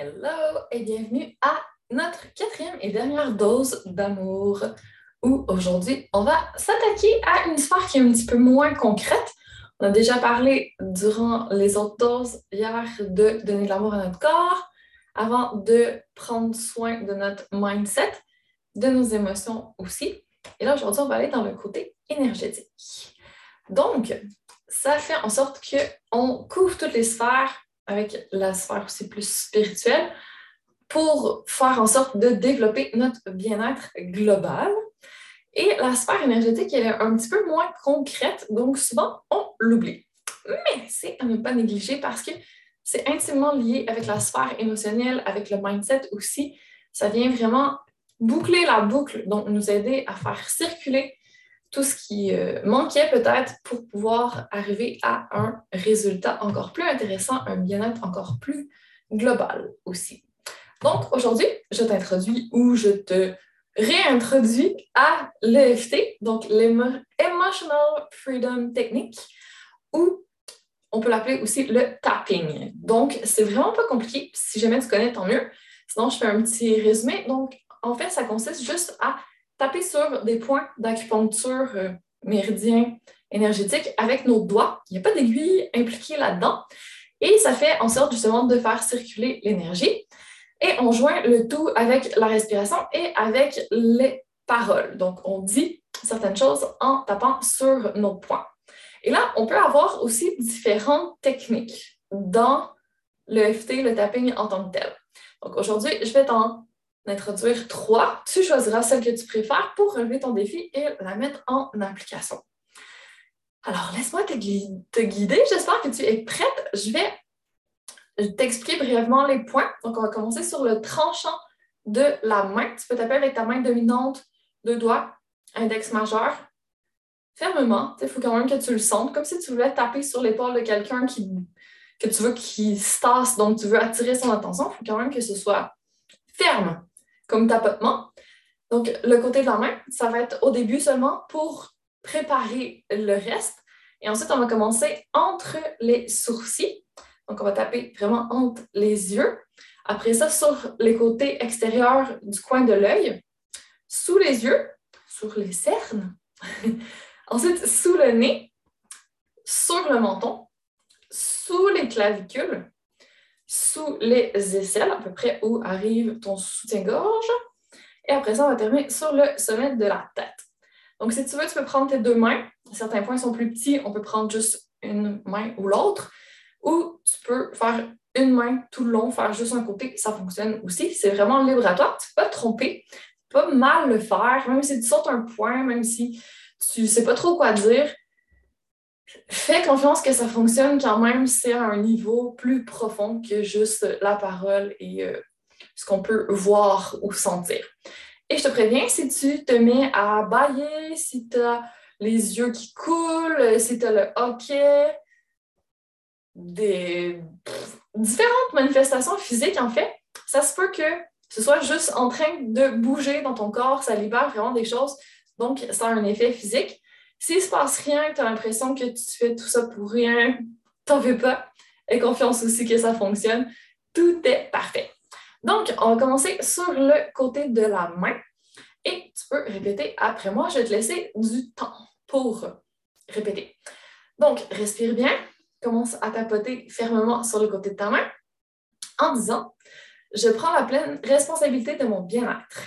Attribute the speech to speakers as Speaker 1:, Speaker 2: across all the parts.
Speaker 1: Hello et bienvenue à notre quatrième et dernière dose d'amour où aujourd'hui on va s'attaquer à une sphère qui est un petit peu moins concrète. On a déjà parlé durant les autres doses hier de donner de l'amour à notre corps avant de prendre soin de notre mindset, de nos émotions aussi. Et là aujourd'hui on va aller dans le côté énergétique. Donc, ça fait en sorte qu'on couvre toutes les sphères avec la sphère aussi plus spirituelle pour faire en sorte de développer notre bien-être global. Et la sphère énergétique, elle est un petit peu moins concrète, donc souvent on l'oublie. Mais c'est à ne pas négliger parce que c'est intimement lié avec la sphère émotionnelle, avec le mindset aussi. Ça vient vraiment boucler la boucle, donc nous aider à faire circuler tout ce qui euh, manquait peut-être pour pouvoir arriver à un résultat encore plus intéressant, un bien-être encore plus global aussi. Donc aujourd'hui, je t'introduis ou je te réintroduis à l'EFT, donc l'Emotional Freedom Technique, ou on peut l'appeler aussi le tapping. Donc, c'est vraiment pas compliqué. Si jamais tu connais, tant mieux. Sinon, je fais un petit résumé. Donc, en fait, ça consiste juste à taper sur des points d'acupuncture euh, méridien énergétique avec nos doigts. Il n'y a pas d'aiguille impliquée là-dedans. Et ça fait en sorte justement de faire circuler l'énergie. Et on joint le tout avec la respiration et avec les paroles. Donc, on dit certaines choses en tapant sur nos points. Et là, on peut avoir aussi différentes techniques dans le FT, le tapping en tant que tel. Donc, aujourd'hui, je vais t'en introduire trois. Tu choisiras celle que tu préfères pour relever ton défi et la mettre en application. Alors, laisse-moi te, guider. J'espère que tu es prête. Je vais t'expliquer brièvement les points. Donc, on va commencer sur le tranchant de la main. Tu peux taper avec ta main dominante, deux doigts, index majeur, fermement. Il faut quand même que tu le sentes, comme si tu voulais taper sur l'épaule de quelqu'un qui, que tu veux qu'il se tasse, donc tu veux attirer son attention. Il faut quand même que ce soit ferme comme tapotement. Donc, le côté de la main, ça va être au début seulement pour préparer le reste. Et ensuite, on va commencer entre les sourcils. Donc, on va taper vraiment entre les yeux. Après ça, sur les côtés extérieurs du coin de l'œil, sous les yeux, sur les cernes. ensuite, sous le nez, sur le menton, sous les clavicules, sous les aisselles, à peu près où arrive ton soutien-gorge. Et après ça, on va terminer sur le sommet de la tête. Donc, si tu veux, tu peux prendre tes deux mains. Certains points sont plus petits, on peut prendre juste une main ou l'autre. Ou tu peux faire une main tout le long, faire juste un côté, ça fonctionne aussi. C'est vraiment libre à toi. Tu peux pas te tromper, pas mal le faire, même si tu sautes un point, même si tu sais pas trop quoi dire fais confiance que ça fonctionne quand même, c'est à un niveau plus profond que juste la parole et euh, ce qu'on peut voir ou sentir. Et je te préviens, si tu te mets à bailler, si tu as les yeux qui coulent, si tu as le hockey, des différentes manifestations physiques, en fait, ça se peut que ce soit juste en train de bouger dans ton corps, ça libère vraiment des choses, donc ça a un effet physique. S'il ne se passe rien, que tu as l'impression que tu fais tout ça pour rien, t'en veux pas. Aie confiance aussi que ça fonctionne. Tout est parfait. Donc, on va commencer sur le côté de la main. Et tu peux répéter après moi. Je vais te laisser du temps pour répéter. Donc, respire bien. Commence à tapoter fermement sur le côté de ta main en disant Je prends la pleine responsabilité de mon bien-être.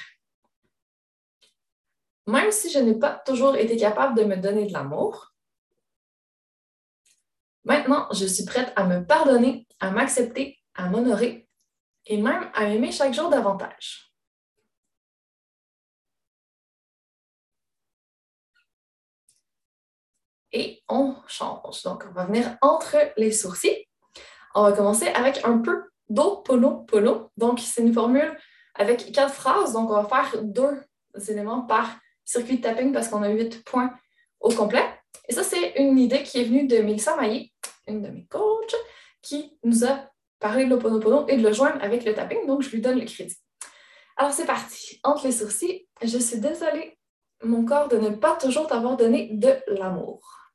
Speaker 1: Même si je n'ai pas toujours été capable de me donner de l'amour, maintenant, je suis prête à me pardonner, à m'accepter, à m'honorer et même à m'aimer chaque jour davantage. Et on change. Donc, on va venir entre les sourcils. On va commencer avec un peu d'eau polo polo. Donc, c'est une formule avec quatre phrases. Donc, on va faire deux éléments par circuit de tapping parce qu'on a huit points au complet. Et ça, c'est une idée qui est venue de Melissa Maillé, une de mes coachs, qui nous a parlé de l'Oponopono et de le joindre avec le tapping, donc je lui donne le crédit. Alors, c'est parti. Entre les sourcils, je suis désolée, mon corps, de ne pas toujours t'avoir donné de l'amour.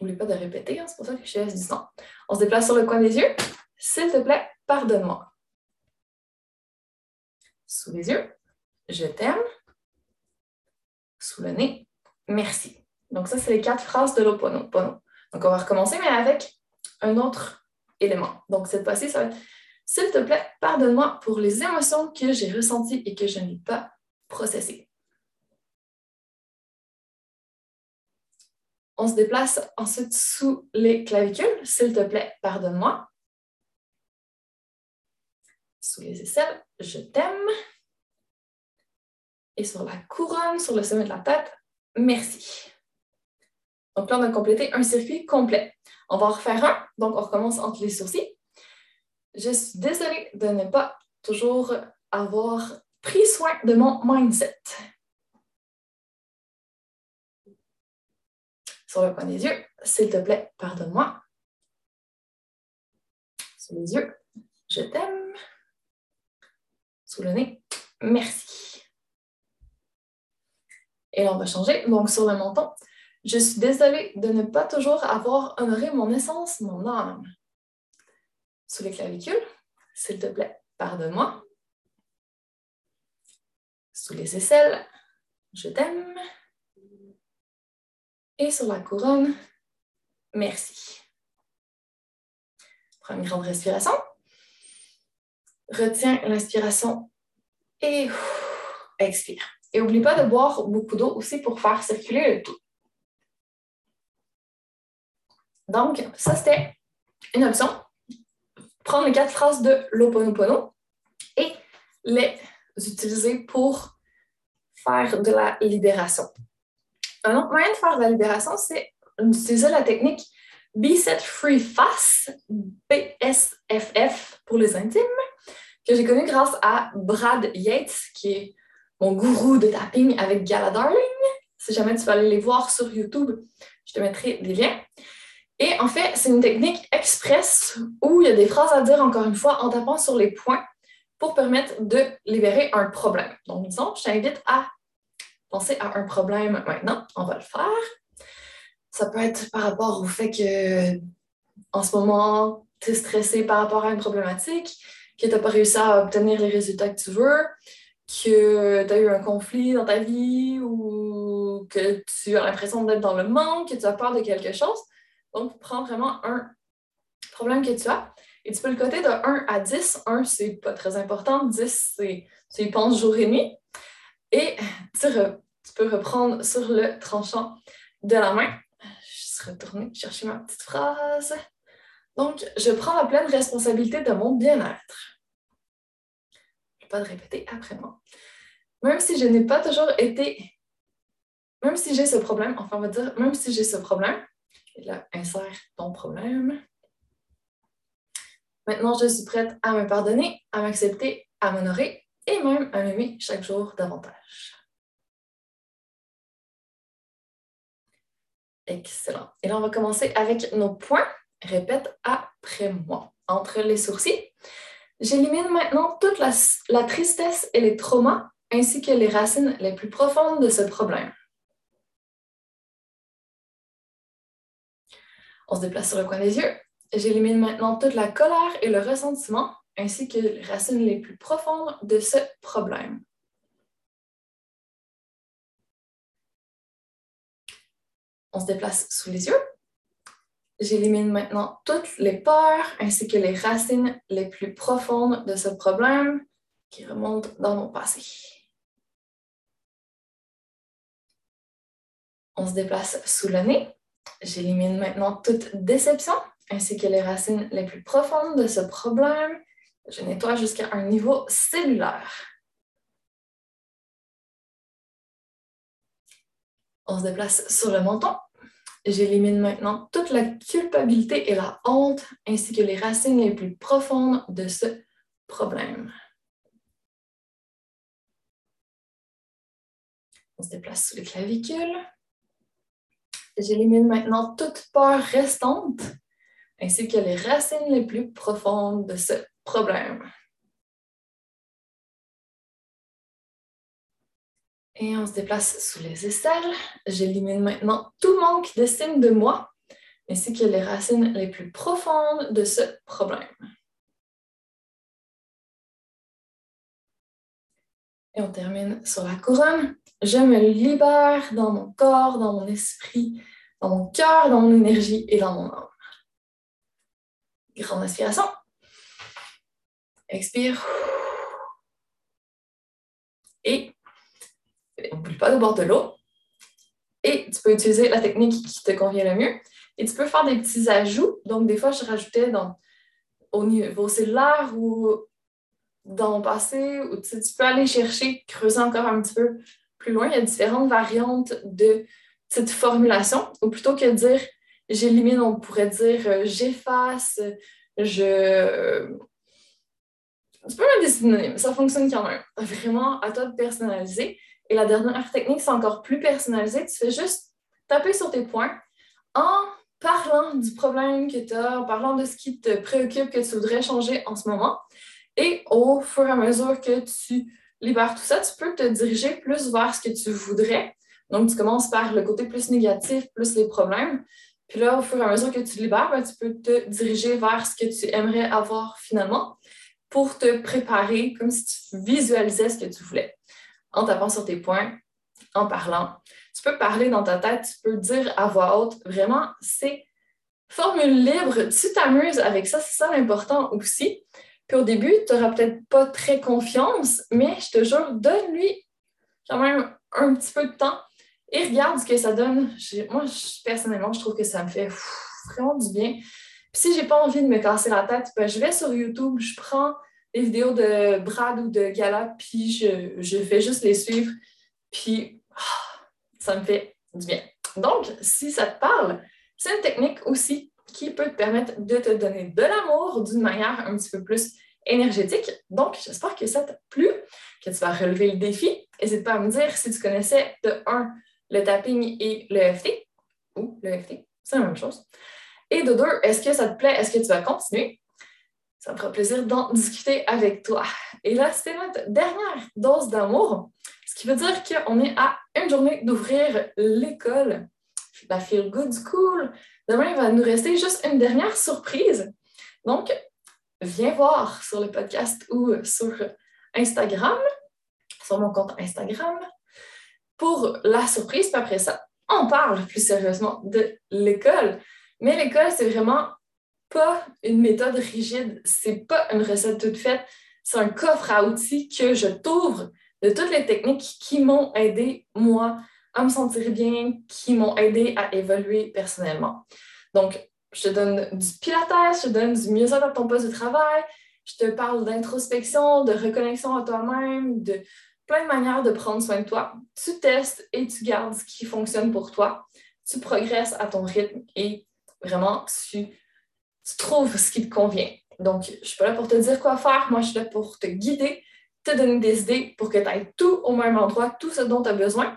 Speaker 1: N'oublie pas de répéter, hein, c'est pour ça que je laisse du sang. On se déplace sur le coin des yeux. s'il te plaît, pardonne-moi. Sous les yeux, je t'aime. Sous le nez, merci. Donc, ça, c'est les quatre phrases de l'Oponopono. Donc, on va recommencer, mais avec un autre élément. Donc, cette fois-ci, ça va être S'il te plaît, pardonne-moi pour les émotions que j'ai ressenties et que je n'ai pas processées. On se déplace ensuite sous les clavicules. S'il te plaît, pardonne-moi. Sous les aisselles, je t'aime. Et sur la couronne, sur le sommet de la tête, merci. Donc là, on a complété un circuit complet. On va en refaire un. Donc, on recommence entre les sourcils. Je suis désolée de ne pas toujours avoir pris soin de mon mindset. sur le coin des yeux. S'il te plaît, pardonne-moi. Sous les yeux, je t'aime. Sous le nez, merci. Et là, on va changer. Donc, sur le menton, je suis désolée de ne pas toujours avoir honoré mon essence, mon âme. Sous les clavicules, s'il te plaît, pardonne-moi. Sous les aisselles, je t'aime et sur la couronne, merci. Prends une grande respiration. Retiens l'inspiration et expire. Et n'oublie pas de boire beaucoup d'eau aussi pour faire circuler le tout. Donc, ça, c'était une option. Prendre les quatre phrases de l'Oponopono et les utiliser pour faire de la libération. Un autre moyen de faire de la libération, c'est d'utiliser la technique B-Set Free Fast, BSFF pour les intimes, que j'ai connu grâce à Brad Yates, qui est mon gourou de tapping avec Gala Darling. Si jamais tu veux aller les voir sur YouTube, je te mettrai des liens. Et en fait, c'est une technique express où il y a des phrases à dire, encore une fois, en tapant sur les points pour permettre de libérer un problème. Donc, disons, je t'invite à penser à un problème maintenant, on va le faire. Ça peut être par rapport au fait que en ce moment, tu es stressé par rapport à une problématique, que tu n'as pas réussi à obtenir les résultats que tu veux, que tu as eu un conflit dans ta vie ou que tu as l'impression d'être dans le manque, que tu as peur de quelque chose. Donc, prends vraiment un problème que tu as et tu peux le coter de 1 à 10. 1, c'est pas très important. 10, c'est tu y jour et nuit. Et tu, peux reprendre sur le tranchant de la main. Je vais retourner chercher ma petite phrase. Donc, je prends la pleine responsabilité de mon bien-être. Pas le répéter après moi. Même si je n'ai pas toujours été, même si j'ai ce problème, enfin, on va dire, même si j'ai ce problème, et là, insère ton problème. Maintenant, je suis prête à me pardonner, à m'accepter, à m'honorer et même à m'aimer chaque jour davantage. Excellent. Et là, on va commencer avec nos points. Répète après moi. Entre les sourcils, j'élimine maintenant toute la, tristesse et les traumas, ainsi que les racines les plus profondes de ce problème. On se déplace sur le coin des yeux. J'élimine maintenant toute la colère et le ressentiment, ainsi que les racines les plus profondes de ce problème. On se déplace sous les yeux. J'élimine maintenant toutes les peurs ainsi que les racines les plus profondes de ce problème qui remontent dans mon passé. On se déplace sous le nez. J'élimine maintenant toute déception ainsi que les racines les plus profondes de ce problème je nettoie jusqu'à un niveau cellulaire. On se déplace sur le menton. J'élimine maintenant toute la culpabilité et la honte, ainsi que les racines les plus profondes de ce problème. On se déplace sous les clavicules. J'élimine maintenant toute peur restante, ainsi que les racines les plus profondes de ce problème. Et on se déplace sous les aisselles. J'élimine maintenant tout manque d'estime de moi, ainsi que les racines les plus profondes de ce problème. Et on termine sur la couronne. Je me libère dans mon corps, dans mon esprit, dans mon cœur, dans mon énergie et dans mon âme. Grande inspiration. Expire. N'oublie pas de boire de l'eau. Et tu peux utiliser la technique qui te convient le mieux. Et tu peux faire des petits ajouts. Donc, des fois, je rajoutais dans, au niveau cellulaire ou dans mon passé, ou tu, peux aller chercher, creuser encore un petit peu plus loin. Il y a différentes variantes de cette formulation. Ou plutôt que de dire j'élimine, on pourrait dire euh, j'efface, je. Tu peux mettre des synonymes, ça fonctionne quand même. Vraiment à toi de personnaliser. Et la dernière technique, c'est encore plus personnalisé. Tu fais juste taper sur tes points en parlant du problème que tu as, en parlant de ce qui te préoccupe, que tu voudrais changer en ce moment. Et au fur et à mesure que tu libères tout ça, tu peux te diriger plus vers ce que tu voudrais. Donc, tu commences par le côté plus négatif, plus les problèmes. Puis là, au fur et à mesure que tu libères, ben, tu peux te diriger vers ce que tu aimerais avoir finalement pour te préparer comme si tu visualisais ce que tu voulais. En tapant sur tes points, en parlant. Tu peux parler dans ta tête, tu peux dire à voix haute. Vraiment, c'est formule libre. Tu t'amuses avec ça, c'est ça l'important aussi. Puis au début, tu n'auras peut-être pas très confiance, mais je te jure, donne-lui quand même un petit peu de temps et regarde ce que ça donne. Moi, personnellement, je trouve que ça me fait vraiment du bien. Puis si j'ai pas envie de me casser la tête, ben, je vais sur YouTube, je prends des vidéos de Brad ou de Gala, puis je, je fais juste les suivre. Puis ah, ça me fait du bien. Donc, si ça te parle, c'est une technique aussi qui peut te permettre de te donner de l'amour d'une manière un petit peu plus énergétique. Donc, j'espère que ça t'a plu, que tu vas relever le défi. N'hésite pas à me dire si tu connaissais de un le tapping et le FT, ou le FT, c'est la même chose. Et de deux, est-ce que ça te plaît? Est-ce que tu vas continuer? Ça me fera plaisir d'en discuter avec toi. Et là, c'était notre dernière dose d'amour, ce qui veut dire qu'on est à une journée d'ouvrir l'école, la Feel Good School. Demain, il va nous rester juste une dernière surprise. Donc, viens voir sur le podcast ou sur Instagram, sur mon compte Instagram, pour la surprise. Puis après ça, on parle plus sérieusement de l'école. Mais l'école, c'est vraiment pas une méthode rigide, c'est pas une recette toute faite, c'est un coffre à outils que je t'ouvre de toutes les techniques qui m'ont aidé, moi, à me sentir bien, qui m'ont aidé à évoluer personnellement. Donc, je te donne du pilates, je te donne du mieux-être à ton poste de travail, je te parle d'introspection, de reconnexion à toi-même, de plein de manières de prendre soin de toi. Tu testes et tu gardes ce qui fonctionne pour toi. Tu progresses à ton rythme et vraiment, tu, trouves ce qui te convient. Donc, je ne suis pas là pour te dire quoi faire. Moi, je suis là pour te guider, te donner des idées pour que tu ailles tout au même endroit, tout ce dont tu as besoin.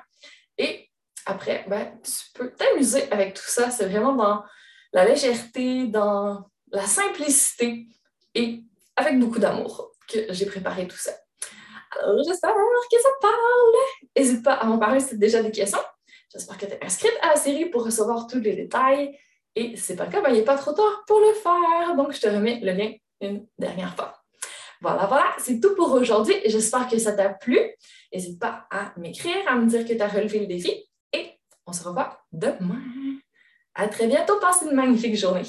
Speaker 1: Et après, ben, tu peux t'amuser avec tout ça. C'est vraiment dans la légèreté, dans la simplicité et avec beaucoup d'amour que j'ai préparé tout ça. Alors, j'espère que ça parle. N'hésite pas à m'en parler si tu as déjà des questions. J'espère que tu es inscrite à la série pour recevoir tous les détails. Et si ce n'est pas le cas, ben, il n'est pas trop tard pour le faire. Donc, je te remets le lien une dernière fois. Voilà, voilà, c'est tout pour aujourd'hui. J'espère que ça t'a plu. N'hésite pas à m'écrire, à me dire que tu as relevé le défi. Et on se revoit demain. À très bientôt. Passe une magnifique journée.